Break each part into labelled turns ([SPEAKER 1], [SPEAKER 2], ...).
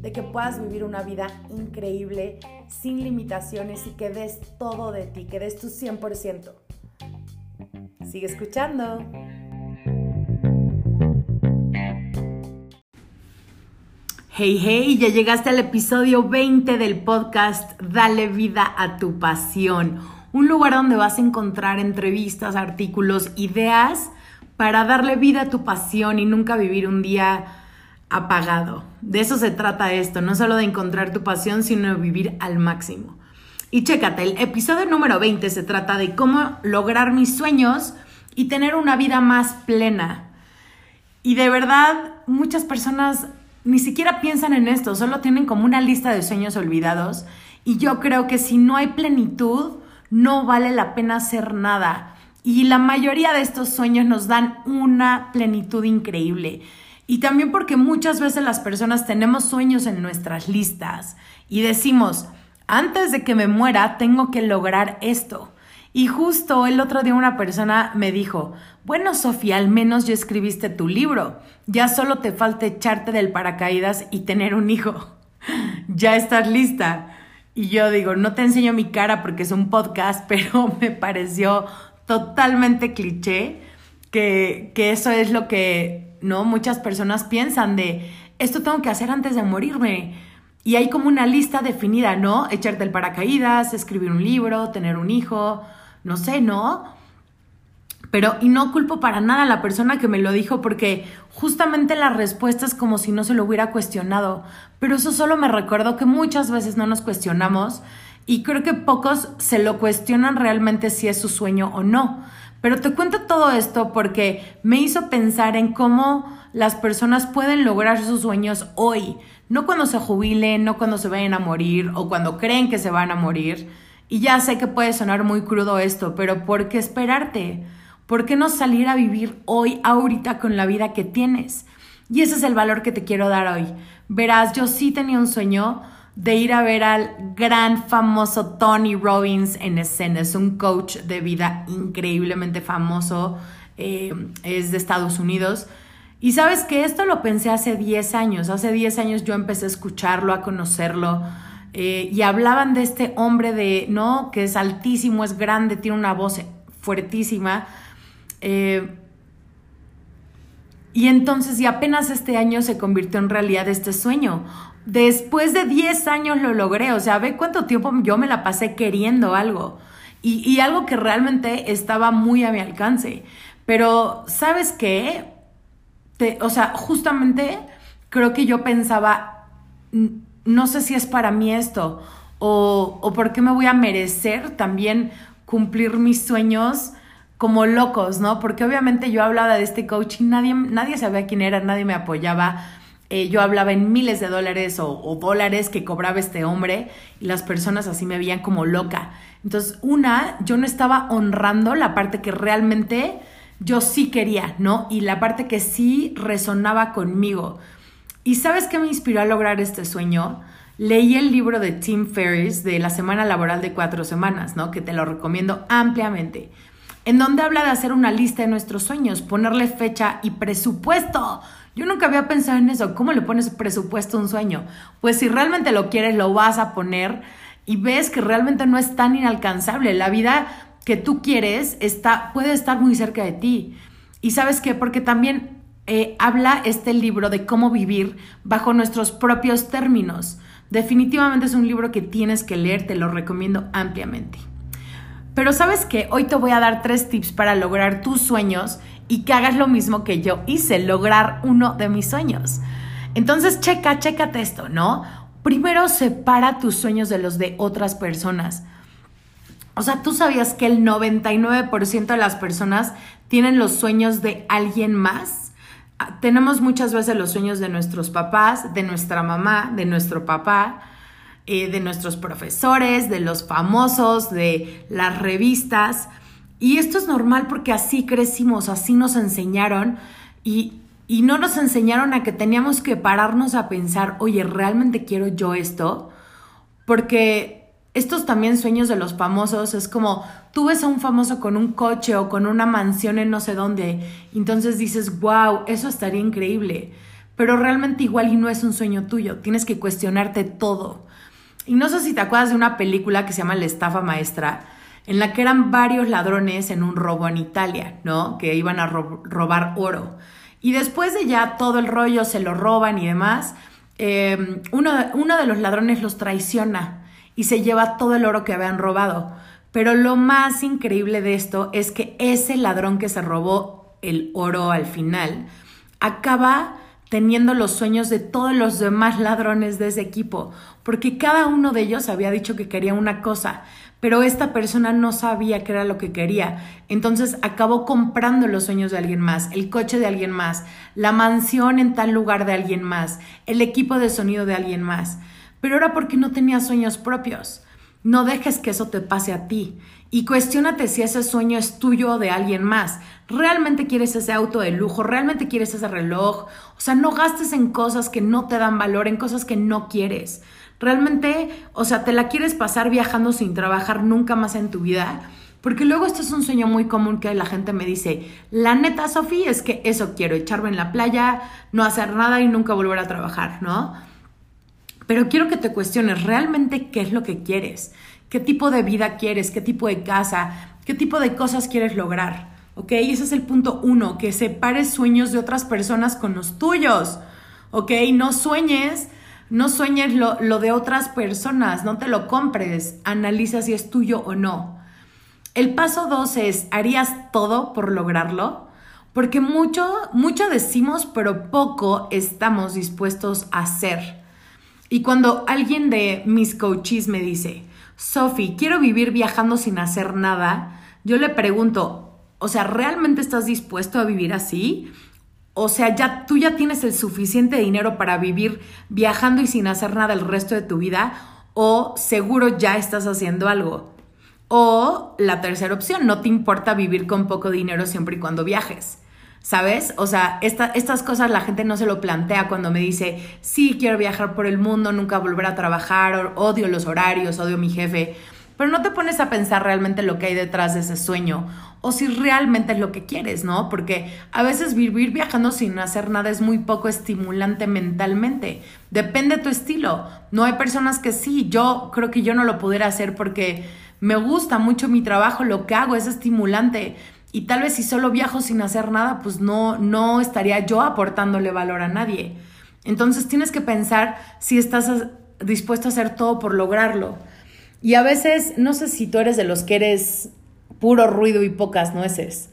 [SPEAKER 1] de que puedas vivir una vida increíble, sin limitaciones y que des todo de ti, que des tu 100%. Sigue escuchando. Hey, hey, ya llegaste al episodio 20 del podcast Dale vida a tu pasión. Un lugar donde vas a encontrar entrevistas, artículos, ideas para darle vida a tu pasión y nunca vivir un día apagado. De eso se trata esto, no solo de encontrar tu pasión, sino de vivir al máximo. Y chécate, el episodio número 20 se trata de cómo lograr mis sueños y tener una vida más plena. Y de verdad, muchas personas ni siquiera piensan en esto, solo tienen como una lista de sueños olvidados y yo creo que si no hay plenitud, no vale la pena hacer nada. Y la mayoría de estos sueños nos dan una plenitud increíble. Y también porque muchas veces las personas tenemos sueños en nuestras listas y decimos, antes de que me muera, tengo que lograr esto. Y justo el otro día una persona me dijo, bueno Sofía, al menos ya escribiste tu libro, ya solo te falta echarte del paracaídas y tener un hijo. ya estás lista. Y yo digo, no te enseño mi cara porque es un podcast, pero me pareció totalmente cliché que, que eso es lo que no muchas personas piensan de esto tengo que hacer antes de morirme. Y hay como una lista definida, ¿no? Echarte el paracaídas, escribir un libro, tener un hijo, no sé, ¿no? Pero, y no culpo para nada a la persona que me lo dijo porque justamente la respuesta es como si no se lo hubiera cuestionado. Pero eso solo me recordó que muchas veces no nos cuestionamos y creo que pocos se lo cuestionan realmente si es su sueño o no. Pero te cuento todo esto porque me hizo pensar en cómo las personas pueden lograr sus sueños hoy, no cuando se jubilen, no cuando se vayan a morir o cuando creen que se van a morir y ya sé que puede sonar muy crudo esto, pero ¿por qué esperarte? ¿Por qué no salir a vivir hoy, ahorita, con la vida que tienes? Y ese es el valor que te quiero dar hoy. Verás, yo sí tenía un sueño de ir a ver al gran famoso Tony Robbins en escena. Es un coach de vida increíblemente famoso, eh, es de Estados Unidos. Y sabes que esto lo pensé hace 10 años. Hace 10 años yo empecé a escucharlo, a conocerlo eh, y hablaban de este hombre de, ¿no? Que es altísimo, es grande, tiene una voz fuertísima. Eh, y entonces, y apenas este año se convirtió en realidad este sueño. Después de 10 años lo logré, o sea, ve cuánto tiempo yo me la pasé queriendo algo. Y, y algo que realmente estaba muy a mi alcance. Pero, ¿sabes qué? Te, o sea, justamente creo que yo pensaba, no sé si es para mí esto o, o por qué me voy a merecer también cumplir mis sueños como locos, ¿no? Porque obviamente yo hablaba de este coach y nadie, nadie sabía quién era, nadie me apoyaba. Eh, yo hablaba en miles de dólares o, o, dólares que cobraba este hombre y las personas así me veían como loca. Entonces, una, yo no estaba honrando la parte que realmente yo sí quería, ¿no? Y la parte que sí resonaba conmigo. ¿Y sabes qué me inspiró a lograr este sueño? Leí el libro de Tim Ferriss de la semana laboral de cuatro semanas, ¿no? Que te lo recomiendo ampliamente. En donde habla de hacer una lista de nuestros sueños, ponerle fecha y presupuesto. Yo nunca había pensado en eso. ¿Cómo le pones presupuesto a un sueño? Pues si realmente lo quieres, lo vas a poner y ves que realmente no es tan inalcanzable. La vida que tú quieres está, puede estar muy cerca de ti. Y sabes qué? Porque también eh, habla este libro de cómo vivir bajo nuestros propios términos. Definitivamente es un libro que tienes que leer, te lo recomiendo ampliamente. Pero sabes que hoy te voy a dar tres tips para lograr tus sueños y que hagas lo mismo que yo hice, lograr uno de mis sueños. Entonces, checa, chécate esto, ¿no? Primero, separa tus sueños de los de otras personas. O sea, tú sabías que el 99% de las personas tienen los sueños de alguien más tenemos muchas veces los sueños de nuestros papás, de nuestra mamá, de nuestro papá, eh, de nuestros profesores, de los famosos, de las revistas. Y esto es normal porque así crecimos, así nos enseñaron y, y no nos enseñaron a que teníamos que pararnos a pensar, oye, ¿realmente quiero yo esto? Porque estos también sueños de los famosos es como tú ves a un famoso con un coche o con una mansión en no sé dónde, entonces dices, wow, eso estaría increíble. Pero realmente igual y no es un sueño tuyo, tienes que cuestionarte todo. Y no sé si te acuerdas de una película que se llama La estafa maestra, en la que eran varios ladrones en un robo en Italia, ¿no? Que iban a robar oro. Y después de ya todo el rollo se lo roban y demás, em, uno, uno de los ladrones los traiciona y se lleva todo el oro que habían robado. Pero lo más increíble de esto es que ese ladrón que se robó el oro al final acaba teniendo los sueños de todos los demás ladrones de ese equipo, porque cada uno de ellos había dicho que quería una cosa, pero esta persona no sabía qué era lo que quería. Entonces acabó comprando los sueños de alguien más, el coche de alguien más, la mansión en tal lugar de alguien más, el equipo de sonido de alguien más. Pero era porque no tenía sueños propios. No dejes que eso te pase a ti. Y cuestionate si ese sueño es tuyo o de alguien más. ¿Realmente quieres ese auto de lujo? ¿Realmente quieres ese reloj? O sea, no gastes en cosas que no te dan valor, en cosas que no quieres. Realmente, o sea, te la quieres pasar viajando sin trabajar nunca más en tu vida. Porque luego esto es un sueño muy común que la gente me dice, la neta, Sofía, es que eso quiero, echarme en la playa, no hacer nada y nunca volver a trabajar, ¿no? Pero quiero que te cuestiones realmente qué es lo que quieres, qué tipo de vida quieres, qué tipo de casa, qué tipo de cosas quieres lograr. ¿Ok? Ese es el punto uno, que separes sueños de otras personas con los tuyos. ¿Ok? No sueñes, no sueñes lo, lo de otras personas, no te lo compres, analiza si es tuyo o no. El paso dos es, ¿harías todo por lograrlo? Porque mucho, mucho decimos, pero poco estamos dispuestos a hacer. Y cuando alguien de mis coaches me dice, Sophie, quiero vivir viajando sin hacer nada, yo le pregunto, o sea, ¿realmente estás dispuesto a vivir así? O sea, ya tú ya tienes el suficiente dinero para vivir viajando y sin hacer nada el resto de tu vida o seguro ya estás haciendo algo. O la tercera opción, no te importa vivir con poco dinero siempre y cuando viajes. ¿Sabes? O sea, estas cosas la gente no se lo plantea cuando me dice, sí, quiero viajar por el mundo, nunca volver a trabajar, odio los horarios, odio mi jefe. Pero no te pones a pensar realmente lo que hay detrás de ese sueño o si realmente es lo que quieres, ¿no? Porque a veces vivir viajando sin hacer nada es muy poco estimulante mentalmente. Depende de tu estilo. No hay personas que sí, yo creo que yo no lo pudiera hacer porque me gusta mucho mi trabajo, lo que hago es estimulante y tal vez si solo viajo sin hacer nada, pues no, no estaría yo aportándole valor a nadie. Entonces tienes que pensar si estás dispuesto a hacer todo por lograrlo. Y a veces, no sé si tú eres de los que eres puro ruido y pocas nueces.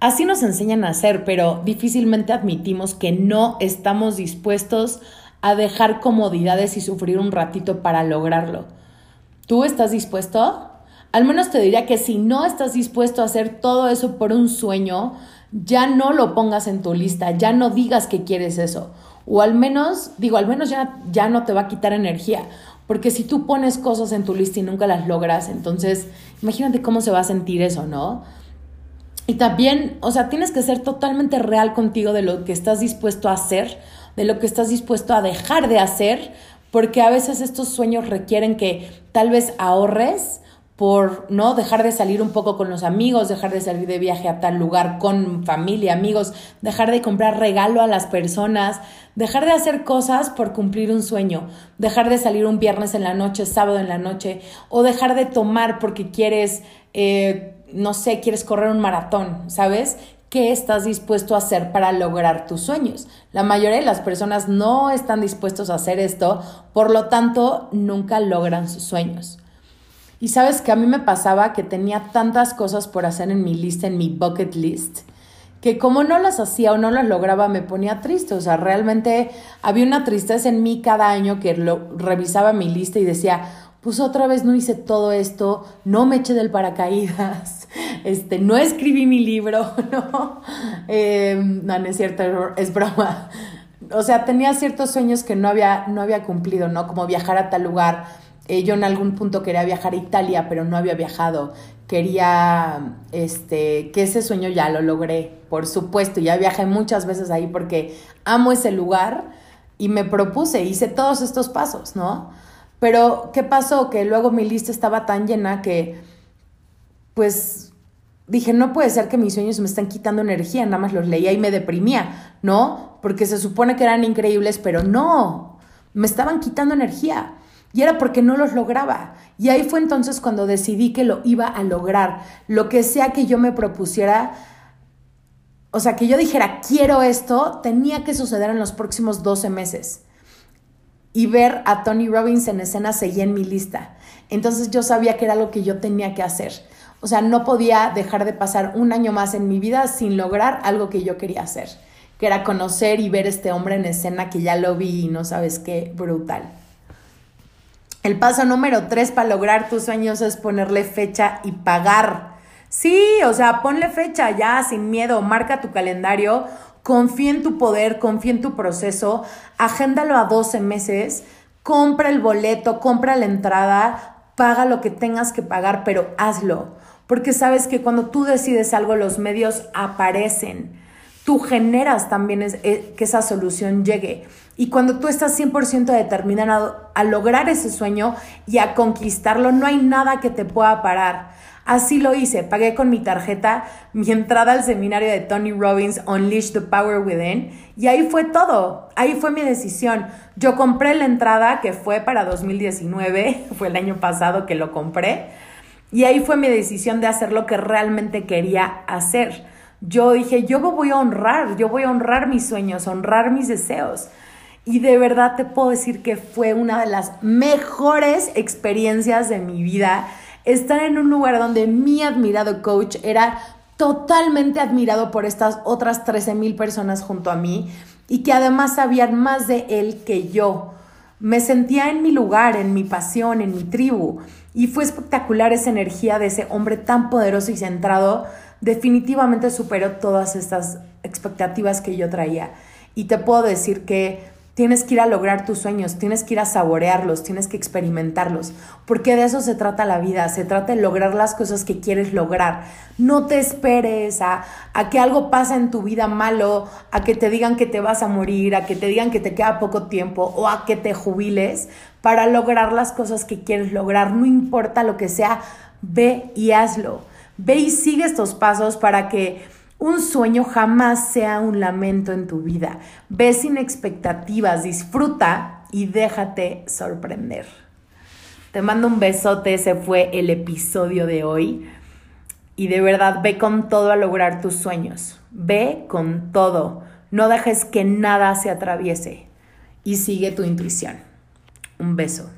[SPEAKER 1] Así nos enseñan a hacer, pero difícilmente admitimos que no estamos dispuestos a dejar comodidades y sufrir un ratito para lograrlo. ¿Tú estás dispuesto? Al menos te diría que si no estás dispuesto a hacer todo eso por un sueño, ya no lo pongas en tu lista, ya no digas que quieres eso. O al menos, digo, al menos ya, ya no te va a quitar energía. Porque si tú pones cosas en tu lista y nunca las logras, entonces imagínate cómo se va a sentir eso, ¿no? Y también, o sea, tienes que ser totalmente real contigo de lo que estás dispuesto a hacer, de lo que estás dispuesto a dejar de hacer, porque a veces estos sueños requieren que tal vez ahorres por no dejar de salir un poco con los amigos, dejar de salir de viaje a tal lugar con familia, amigos, dejar de comprar regalo a las personas, dejar de hacer cosas por cumplir un sueño, dejar de salir un viernes en la noche, sábado en la noche, o dejar de tomar porque quieres, eh, no sé, quieres correr un maratón, ¿sabes? ¿Qué estás dispuesto a hacer para lograr tus sueños? La mayoría de las personas no están dispuestos a hacer esto, por lo tanto, nunca logran sus sueños. Y sabes que a mí me pasaba que tenía tantas cosas por hacer en mi lista, en mi bucket list, que como no las hacía o no las lograba me ponía triste. O sea, realmente había una tristeza en mí cada año que revisaba mi lista y decía, pues otra vez no hice todo esto, no me eché del paracaídas, este, no escribí mi libro, ¿no? Em, no, no es cierto, es broma. O sea, tenía ciertos sueños que no había, no había cumplido, ¿no? Como viajar a tal lugar, Eh, yo en algún punto quería viajar a Italia, pero no había viajado. Quería, este, que ese sueño ya lo logré, por supuesto. Ya viajé muchas veces ahí porque amo ese lugar y me propuse, hice todos estos pasos, ¿no? Pero, ¿qué pasó? Que luego mi lista estaba tan llena que, pues, dije, no puede ser que mis sueños me están quitando energía, nada más los leía y me deprimía, ¿no? Porque se supone que eran increíbles, pero no, me estaban quitando energía. Y era porque no los lograba. Y ahí fue entonces cuando decidí que lo iba a lograr. Lo que sea que yo me propusiera, o sea, que yo dijera, quiero esto, tenía que suceder en los próximos 12 meses. Y ver a Tony Robbins en escena seguía en mi lista. Entonces yo sabía que era lo que yo tenía que hacer. O sea, no podía dejar de pasar un año más en mi vida sin lograr algo que yo quería hacer, que era conocer y ver este hombre en escena que ya lo vi y no sabes qué, brutal. El paso número tres para lograr tus sueños es ponerle fecha y pagar. Sí, o sea, ponle fecha ya, sin miedo, marca tu calendario, confía en tu poder, confía en tu proceso, agéndalo a 12 meses, compra el boleto, compra la entrada, paga lo que tengas que pagar, pero hazlo. Porque sabes que cuando tú decides algo, los medios aparecen. Tú generas también eh, que esa solución llegue. Y cuando tú estás 100% determinado a lograr ese sueño y a conquistarlo, no hay nada que te pueda parar. Así lo hice, pagué con mi tarjeta mi entrada al seminario de Tony Robbins, Unleash the Power Within, y ahí fue todo, ahí fue mi decisión. Yo compré la entrada que fue para 2019, fue el año pasado que lo compré, y ahí fue mi decisión de hacer lo que realmente quería hacer. Yo dije, yo voy a honrar, yo voy a honrar mis sueños, honrar mis deseos. Y de verdad te puedo decir que fue una de las mejores experiencias de mi vida estar en un lugar donde mi admirado coach era totalmente admirado por estas otras 13 mil personas junto a mí y que además sabían más de él que yo. Me sentía en mi lugar, en mi pasión, en mi tribu. Y fue espectacular esa energía de ese hombre tan poderoso y centrado. Definitivamente superó todas estas expectativas que yo traía. Y te puedo decir que Tienes que ir a lograr tus sueños, tienes que ir a saborearlos, tienes que experimentarlos, porque de eso se trata la vida, se trata de lograr las cosas que quieres lograr. No te esperes a, a que algo pase en tu vida malo, a que te digan que te vas a morir, a que te digan que te queda poco tiempo o a que te jubiles para lograr las cosas que quieres lograr. No importa lo que sea, ve y hazlo. Ve y sigue estos pasos para que un sueño jamás sea un lamento en tu vida. Ve sin expectativas, disfruta y déjate sorprender. Te mando un besote, ese fue el episodio de hoy. Y de verdad, ve con todo a lograr tus sueños. Ve con todo. No dejes que nada se atraviese. Y sigue tu intuición. Un beso.